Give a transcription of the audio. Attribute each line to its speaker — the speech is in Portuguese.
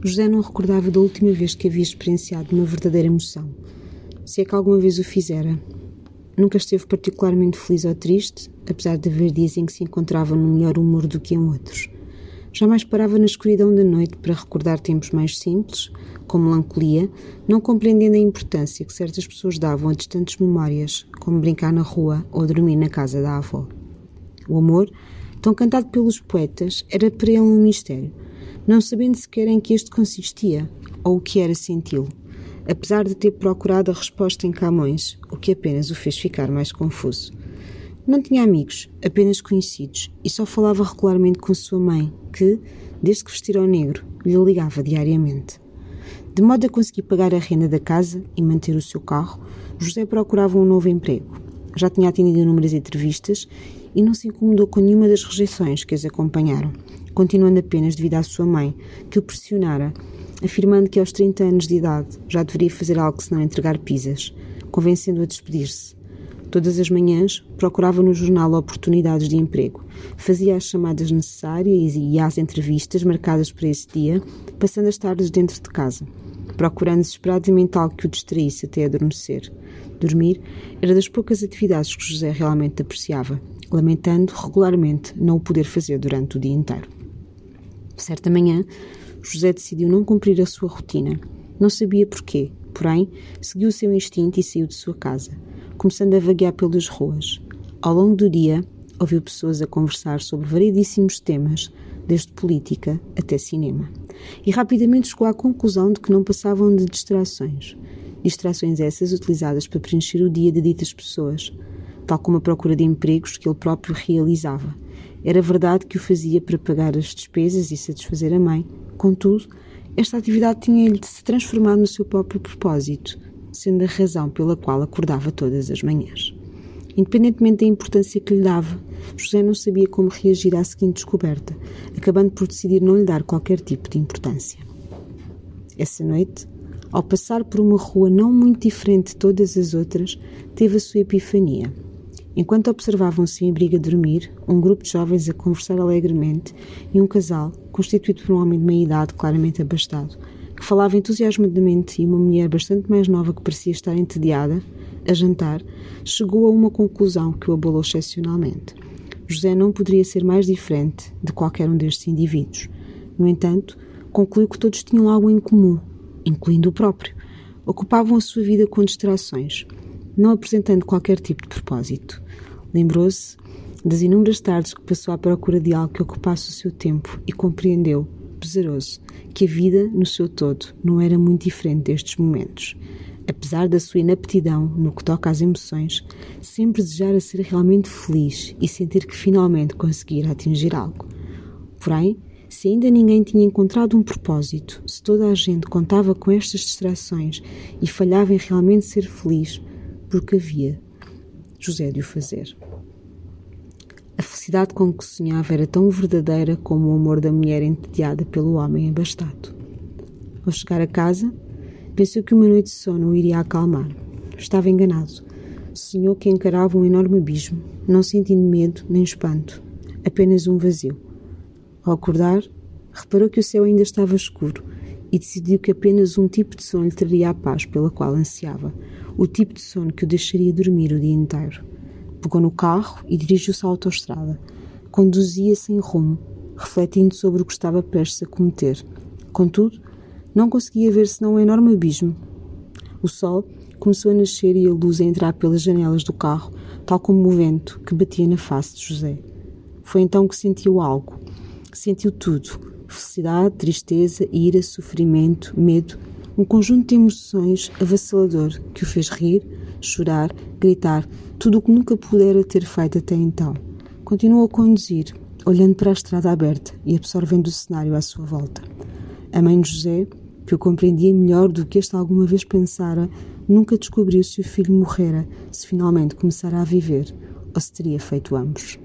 Speaker 1: José não recordava da última vez que havia experienciado uma verdadeira emoção, se é que alguma vez o fizera. Nunca esteve particularmente feliz ou triste, apesar de haver dias em que se encontrava num melhor humor do que em outros. Jamais parava na escuridão da noite para recordar tempos mais simples, com melancolia, não compreendendo a importância que certas pessoas davam a distantes memórias, como brincar na rua ou dormir na casa da avó. O amor, tão cantado pelos poetas, era para ele um mistério, não sabendo sequer em que este consistia ou o que era senti-lo, apesar de ter procurado a resposta em Camões, o que apenas o fez ficar mais confuso. Não tinha amigos, apenas conhecidos, e só falava regularmente com sua mãe, que, desde que vestira o negro, lhe ligava diariamente. De modo a conseguir pagar a renda da casa e manter o seu carro, José procurava um novo emprego. Já tinha atendido inúmeras entrevistas e não se incomodou com nenhuma das rejeições que as acompanharam, continuando apenas devido à sua mãe, que o pressionara, afirmando que aos 30 anos de idade já deveria fazer algo senão entregar pizzas, convencendo-o a despedir-se. Todas as manhãs procurava no jornal oportunidades de emprego, fazia as chamadas necessárias e ia às entrevistas marcadas para esse dia, passando as tardes dentro de casa procurando desesperadamente algo que o distraísse até adormecer. Dormir era das poucas atividades que José realmente apreciava, lamentando regularmente não o poder fazer durante o dia inteiro. Certa manhã, José decidiu não cumprir a sua rotina. Não sabia porquê, porém, seguiu o seu instinto e saiu de sua casa, começando a vaguear pelas ruas. Ao longo do dia, ouviu pessoas a conversar sobre variedíssimos temas, desde política até cinema. E rapidamente chegou à conclusão de que não passavam de distrações. Distrações essas utilizadas para preencher o dia de ditas pessoas, tal como a procura de empregos que ele próprio realizava. Era verdade que o fazia para pagar as despesas e satisfazer a mãe, contudo, esta atividade tinha-lhe de se transformar no seu próprio propósito, sendo a razão pela qual acordava todas as manhãs. Independentemente da importância que lhe dava, José não sabia como reagir à seguinte descoberta, acabando por decidir não lhe dar qualquer tipo de importância. Essa noite, ao passar por uma rua não muito diferente de todas as outras, teve a sua epifania. Enquanto observavam-se em briga dormir, um grupo de jovens a conversar alegremente e um casal, constituído por um homem de meia idade claramente abastado, que falava entusiasmadamente e uma mulher bastante mais nova que parecia estar entediada, a jantar, chegou a uma conclusão que o abalou excepcionalmente. José não poderia ser mais diferente de qualquer um destes indivíduos. No entanto, concluiu que todos tinham algo em comum, incluindo o próprio. Ocupavam a sua vida com distrações, não apresentando qualquer tipo de propósito. Lembrou-se das inúmeras tardes que passou à procura de algo que ocupasse o seu tempo e compreendeu, pesaroso, que a vida, no seu todo, não era muito diferente destes momentos apesar da sua inaptidão no que toca às emoções, sempre desejara ser realmente feliz e sentir que finalmente conseguira atingir algo. Porém, se ainda ninguém tinha encontrado um propósito, se toda a gente contava com estas distrações e falhava em realmente ser feliz, porque havia José de o fazer. A felicidade com que sonhava era tão verdadeira como o amor da mulher entediada pelo homem abastado. Ao chegar a casa, Pensou que uma noite de sono o iria acalmar. Estava enganado. Sonhou que encarava um enorme abismo, não sentindo medo nem espanto, apenas um vazio. Ao acordar, reparou que o céu ainda estava escuro e decidiu que apenas um tipo de sono lhe traria a paz pela qual ansiava, o tipo de sono que o deixaria dormir o dia inteiro. Pegou no carro e dirigiu-se à autoestrada. Conduzia sem rumo, refletindo sobre o que estava prestes a cometer. Contudo, não conseguia ver senão um enorme abismo. O sol começou a nascer e a luz a entrar pelas janelas do carro, tal como o vento que batia na face de José. Foi então que sentiu algo. Sentiu tudo: felicidade, tristeza, ira, sofrimento, medo, um conjunto de emoções avassalador que o fez rir, chorar, gritar, tudo o que nunca pudera ter feito até então. Continuou a conduzir, olhando para a estrada aberta e absorvendo o cenário à sua volta. A mãe de José que o compreendia melhor do que este alguma vez pensara, nunca descobriu se o filho morrera, se finalmente começara a viver, ou se teria feito ambos.